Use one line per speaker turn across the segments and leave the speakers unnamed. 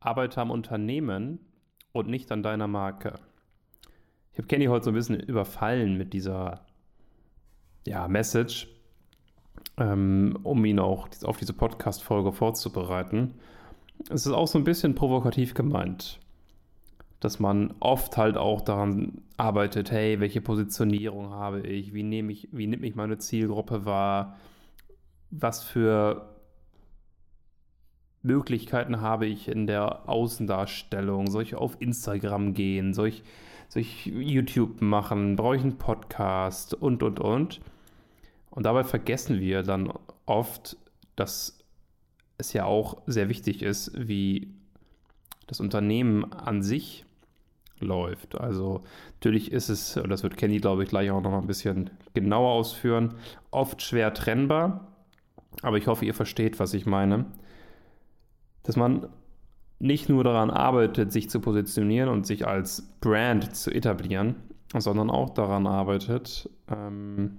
arbeite am Unternehmen und nicht an deiner Marke. Ich habe Kenny heute so ein bisschen überfallen mit dieser ja, Message, ähm, um ihn auch auf diese Podcast-Folge vorzubereiten. Es ist auch so ein bisschen provokativ gemeint, dass man oft halt auch daran arbeitet, hey, welche Positionierung habe ich, wie nehme ich, wie nimmt mich meine Zielgruppe wahr, was für Möglichkeiten habe ich in der Außendarstellung? Soll ich auf Instagram gehen? Soll ich, soll ich YouTube machen? Brauche ich einen Podcast? Und, und, und. Und dabei vergessen wir dann oft, dass es ja auch sehr wichtig ist, wie das Unternehmen an sich läuft. Also natürlich ist es, und das wird Kenny, glaube ich, gleich auch noch mal ein bisschen genauer ausführen, oft schwer trennbar. Aber ich hoffe, ihr versteht, was ich meine dass man nicht nur daran arbeitet, sich zu positionieren und sich als Brand zu etablieren, sondern auch daran arbeitet, ähm,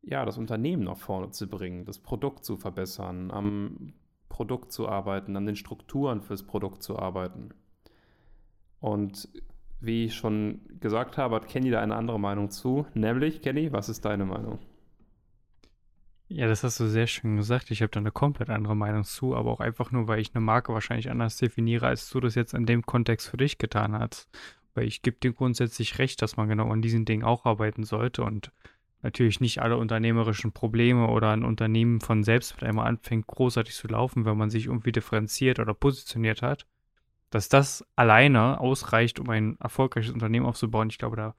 ja, das Unternehmen nach vorne zu bringen, das Produkt zu verbessern, am Produkt zu arbeiten, an den Strukturen fürs Produkt zu arbeiten. Und wie ich schon gesagt habe, hat Kenny da eine andere Meinung zu. Nämlich, Kenny, was ist deine Meinung?
Ja, das hast du sehr schön gesagt. Ich habe da eine komplett andere Meinung zu, aber auch einfach nur, weil ich eine Marke wahrscheinlich anders definiere, als du das jetzt in dem Kontext für dich getan hast. Weil ich gebe dir grundsätzlich recht, dass man genau an diesen Dingen auch arbeiten sollte und natürlich nicht alle unternehmerischen Probleme oder ein Unternehmen von selbst mit einmal anfängt, großartig zu laufen, wenn man sich irgendwie differenziert oder positioniert hat. Dass das alleine ausreicht, um ein erfolgreiches Unternehmen aufzubauen, ich glaube, da,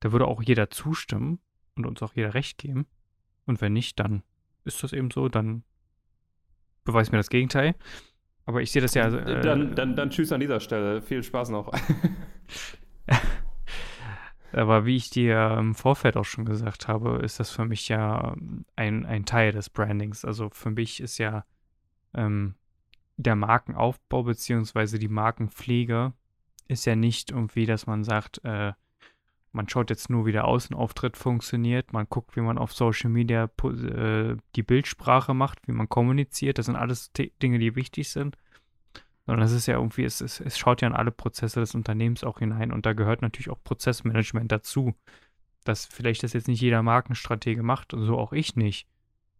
da würde auch jeder zustimmen und uns auch jeder recht geben. Und wenn nicht, dann ist das eben so, dann beweist mir das Gegenteil. Aber ich sehe das ja.
Äh, dann, dann, dann tschüss an dieser Stelle. Viel Spaß noch.
Aber wie ich dir im Vorfeld auch schon gesagt habe, ist das für mich ja ein, ein Teil des Brandings. Also für mich ist ja ähm, der Markenaufbau bzw. die Markenpflege ist ja nicht irgendwie, dass man sagt, äh, man schaut jetzt nur, wie der Außenauftritt funktioniert. Man guckt, wie man auf Social Media äh, die Bildsprache macht, wie man kommuniziert. Das sind alles Dinge, die wichtig sind. Sondern es ist ja irgendwie, es, es, es schaut ja an alle Prozesse des Unternehmens auch hinein. Und da gehört natürlich auch Prozessmanagement dazu. Dass vielleicht das jetzt nicht jeder Markenstratege macht und so auch ich nicht.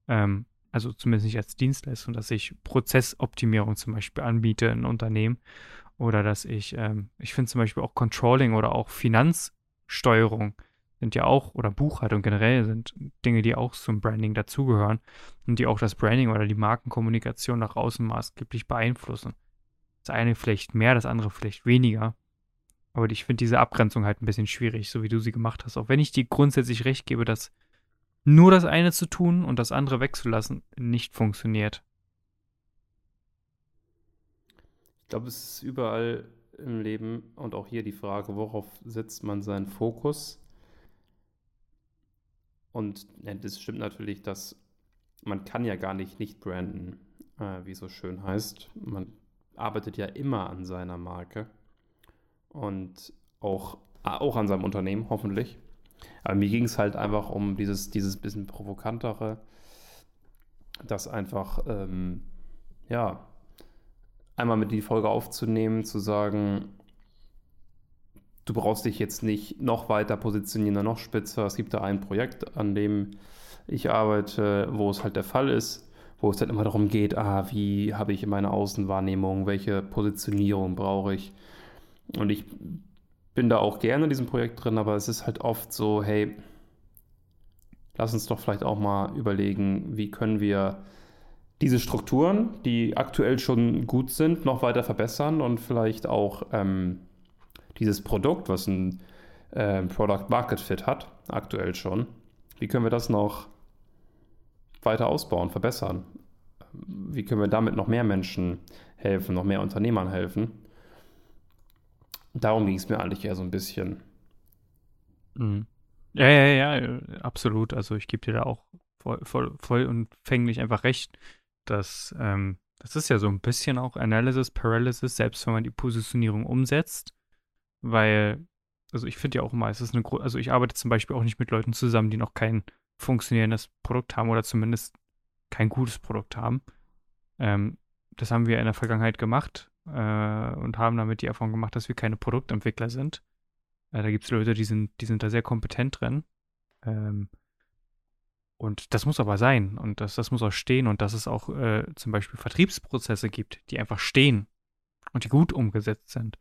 Ähm, also zumindest nicht als Dienstleistung, dass ich Prozessoptimierung zum Beispiel anbiete in Unternehmen. Oder dass ich, ähm, ich finde zum Beispiel auch Controlling oder auch Finanz- Steuerung sind ja auch, oder Buchhaltung generell sind Dinge, die auch zum Branding dazugehören und die auch das Branding oder die Markenkommunikation nach außen maßgeblich beeinflussen. Das eine vielleicht mehr, das andere vielleicht weniger. Aber ich finde diese Abgrenzung halt ein bisschen schwierig, so wie du sie gemacht hast. Auch wenn ich dir grundsätzlich recht gebe, dass nur das eine zu tun und das andere wegzulassen nicht funktioniert.
Ich glaube, es ist überall im Leben und auch hier die Frage, worauf setzt man seinen Fokus? Und ja, das stimmt natürlich, dass man kann ja gar nicht nicht branden, äh, wie so schön heißt. Man arbeitet ja immer an seiner Marke und auch, auch an seinem Unternehmen, hoffentlich. Aber mir ging es halt einfach um dieses, dieses bisschen provokantere, dass einfach, ähm, ja, einmal mit die Folge aufzunehmen, zu sagen, du brauchst dich jetzt nicht noch weiter positionieren, noch spitzer. Es gibt da ein Projekt, an dem ich arbeite, wo es halt der Fall ist, wo es halt immer darum geht, ah, wie habe ich meine Außenwahrnehmung, welche Positionierung brauche ich. Und ich bin da auch gerne in diesem Projekt drin, aber es ist halt oft so, hey, lass uns doch vielleicht auch mal überlegen, wie können wir diese Strukturen, die aktuell schon gut sind, noch weiter verbessern und vielleicht auch ähm, dieses Produkt, was ein äh, Product Market Fit hat, aktuell schon, wie können wir das noch weiter ausbauen, verbessern? Wie können wir damit noch mehr Menschen helfen, noch mehr Unternehmern helfen? Darum ging es mir eigentlich eher so ein bisschen.
Mhm. Ja, ja, ja, absolut. Also ich gebe dir da auch voll, voll, voll und fänglich einfach recht dass ähm, das ist ja so ein bisschen auch Analysis Paralysis, selbst wenn man die Positionierung umsetzt, weil, also ich finde ja auch immer, es ist eine, also ich arbeite zum Beispiel auch nicht mit Leuten zusammen, die noch kein funktionierendes Produkt haben oder zumindest kein gutes Produkt haben. Ähm, das haben wir in der Vergangenheit gemacht. äh, und haben damit die Erfahrung gemacht, dass wir keine Produktentwickler sind. Äh, da gibt es Leute, die sind, die sind da sehr kompetent drin. Ähm, und das muss aber sein und das, das muss auch stehen und dass es auch äh, zum Beispiel Vertriebsprozesse gibt, die einfach stehen und die gut umgesetzt sind.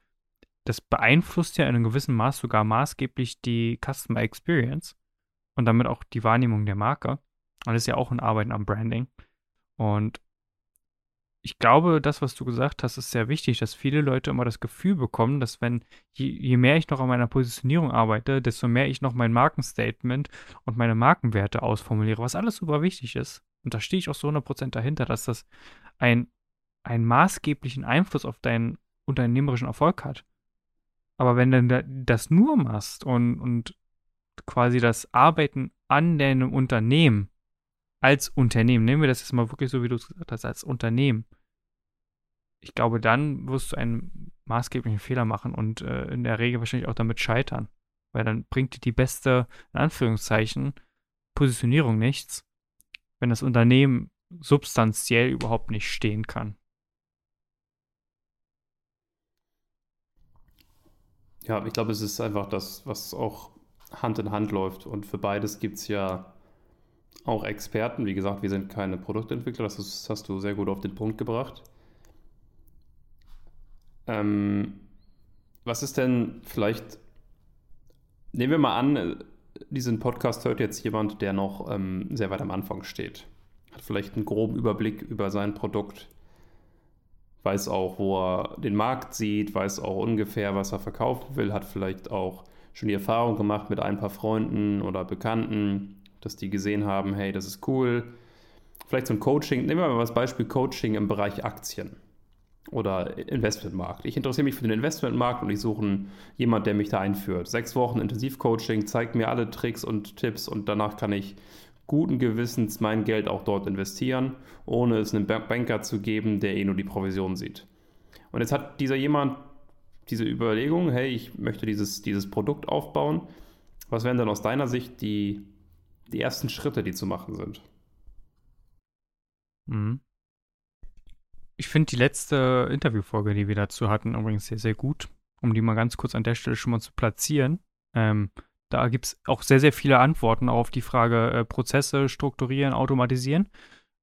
Das beeinflusst ja in einem gewissen Maß sogar maßgeblich die Customer Experience und damit auch die Wahrnehmung der Marke. Und das ist ja auch ein Arbeiten am Branding. Und ich glaube, das, was du gesagt hast, ist sehr wichtig, dass viele Leute immer das Gefühl bekommen, dass wenn, je, je, mehr ich noch an meiner Positionierung arbeite, desto mehr ich noch mein Markenstatement und meine Markenwerte ausformuliere, was alles super wichtig ist. Und da stehe ich auch so 100% dahinter, dass das ein, einen maßgeblichen Einfluss auf deinen unternehmerischen Erfolg hat. Aber wenn du das nur machst und, und quasi das Arbeiten an deinem Unternehmen als Unternehmen, nehmen wir das jetzt mal wirklich so, wie du es gesagt hast, als Unternehmen. Ich glaube, dann wirst du einen maßgeblichen Fehler machen und äh, in der Regel wahrscheinlich auch damit scheitern. Weil dann bringt dir die beste, in Anführungszeichen, Positionierung nichts, wenn das Unternehmen substanziell überhaupt nicht stehen kann.
Ja, ich glaube, es ist einfach das, was auch Hand in Hand läuft. Und für beides gibt es ja auch Experten. Wie gesagt, wir sind keine Produktentwickler, das, ist, hast du sehr gut auf den Punkt gebracht. Ähm, was ist denn vielleicht, nehmen wir mal an, diesen Podcast hört jetzt jemand, der noch ähm, sehr weit am Anfang steht. Hat vielleicht einen groben Überblick über sein Produkt, weiß auch, wo er den Markt sieht, weiß auch ungefähr, was er verkaufen will, hat vielleicht auch schon die Erfahrung gemacht mit ein paar Freunden oder Bekannten, dass die gesehen haben, hey, das ist cool. Vielleicht so ein Coaching, nehmen wir mal das Beispiel Coaching im Bereich Aktien oder Investmentmarkt. Ich interessiere mich für den Investmentmarkt und ich suche jemanden, der mich da einführt. Sechs Wochen Intensivcoaching zeigt mir alle Tricks und Tipps und danach kann ich guten Gewissens mein Geld auch dort investieren, ohne es einem Banker zu geben, der eh nur die Provision sieht. Und jetzt hat dieser jemand diese Überlegung, hey, ich möchte dieses, dieses Produkt aufbauen. Was wären denn aus deiner Sicht die die ersten Schritte, die zu machen sind.
Mhm. Ich finde die letzte Interviewfolge, die wir dazu hatten, übrigens sehr, sehr gut, um die mal ganz kurz an der Stelle schon mal zu platzieren. Ähm, da gibt es auch sehr, sehr viele Antworten auf die Frage äh, Prozesse strukturieren, automatisieren.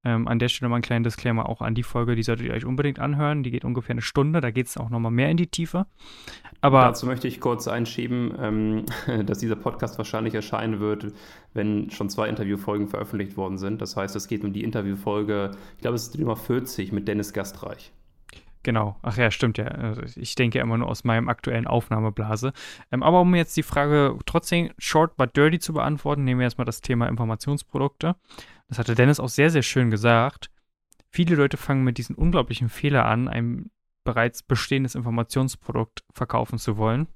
Ähm, an der Stelle mal ein kleiner Disclaimer auch an die Folge, die solltet ihr euch unbedingt anhören. Die geht ungefähr eine Stunde, da geht es auch nochmal mehr in die Tiefe.
Aber Dazu möchte ich kurz einschieben, ähm, dass dieser Podcast wahrscheinlich erscheinen wird, wenn schon zwei Interviewfolgen veröffentlicht worden sind. Das heißt, es geht um die Interviewfolge, ich glaube, es ist die Nummer 40 mit Dennis Gastreich.
Genau, ach ja, stimmt ja. Also ich denke immer nur aus meinem aktuellen Aufnahmeblase. Ähm, aber um jetzt die Frage trotzdem short but dirty zu beantworten, nehmen wir erstmal das Thema Informationsprodukte. Das hatte Dennis auch sehr, sehr schön gesagt. Viele Leute fangen mit diesem unglaublichen Fehler an, ein bereits bestehendes Informationsprodukt verkaufen zu wollen,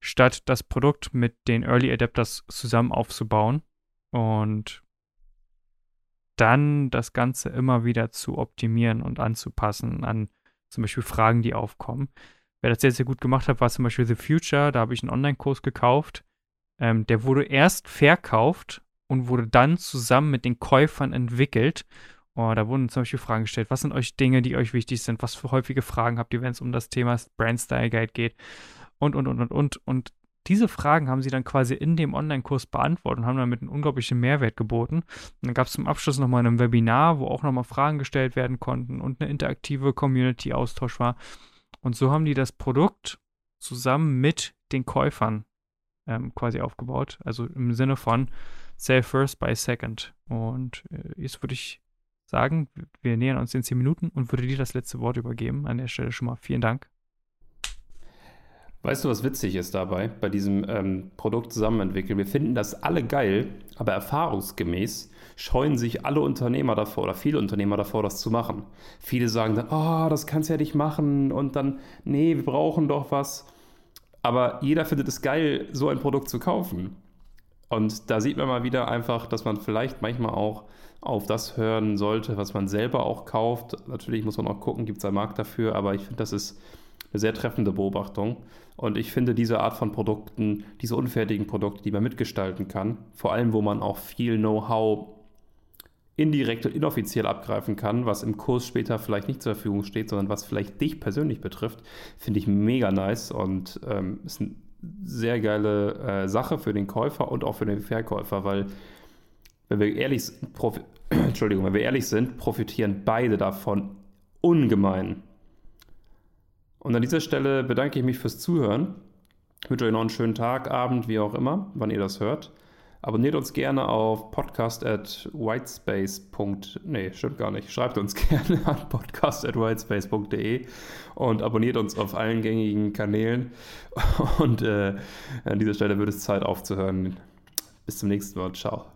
statt das Produkt mit den Early Adapters zusammen aufzubauen und dann das Ganze immer wieder zu optimieren und anzupassen an zum Beispiel Fragen, die aufkommen. Wer das sehr, sehr gut gemacht hat, war zum Beispiel The Future. Da habe ich einen Online-Kurs gekauft. Ähm, der wurde erst verkauft und wurde dann zusammen mit den Käufern entwickelt. Oh, da wurden zum Beispiel Fragen gestellt. Was sind euch Dinge, die euch wichtig sind? Was für häufige Fragen habt ihr, wenn es um das Thema Brand Style Guide geht? Und, und, und, und, und. Und diese Fragen haben sie dann quasi in dem Online-Kurs beantwortet und haben damit einen unglaublichen Mehrwert geboten. Und dann gab es zum Abschluss nochmal ein Webinar, wo auch nochmal Fragen gestellt werden konnten und eine interaktive Community-Austausch war. Und so haben die das Produkt zusammen mit den Käufern ähm, quasi aufgebaut. Also im Sinne von Sell First, Buy Second. Und äh, jetzt würde ich sagen, wir nähern uns in 10 Minuten und würde dir das letzte Wort übergeben. An der Stelle schon mal vielen Dank.
Weißt du, was witzig ist dabei, bei diesem ähm, Produkt zusammenentwickeln? Wir finden das alle geil, aber erfahrungsgemäß scheuen sich alle Unternehmer davor oder viele Unternehmer davor, das zu machen. Viele sagen dann, oh, das kannst du ja nicht machen und dann, nee, wir brauchen doch was. Aber jeder findet es geil, so ein Produkt zu kaufen. Und da sieht man mal wieder einfach, dass man vielleicht manchmal auch auf das hören sollte, was man selber auch kauft. Natürlich muss man auch gucken, gibt es einen Markt dafür, aber ich finde, das ist eine sehr treffende Beobachtung. Und ich finde diese Art von Produkten, diese unfertigen Produkte, die man mitgestalten kann, vor allem wo man auch viel Know-how indirekt und inoffiziell abgreifen kann, was im Kurs später vielleicht nicht zur Verfügung steht, sondern was vielleicht dich persönlich betrifft, finde ich mega nice und ähm, ist eine sehr geile äh, Sache für den Käufer und auch für den Verkäufer, weil wenn wir ehrlich, Entschuldigung, wenn wir ehrlich sind, profitieren beide davon ungemein. Und an dieser Stelle bedanke ich mich fürs Zuhören. Ich wünsche euch noch einen schönen Tag, Abend, wie auch immer, wann ihr das hört. Abonniert uns gerne auf podcast at whitespace. Nee, stimmt gar nicht. Schreibt uns gerne an podcast at whitespace.de und abonniert uns auf allen gängigen Kanälen. Und äh, an dieser Stelle wird es Zeit aufzuhören. Bis zum nächsten Mal. Ciao.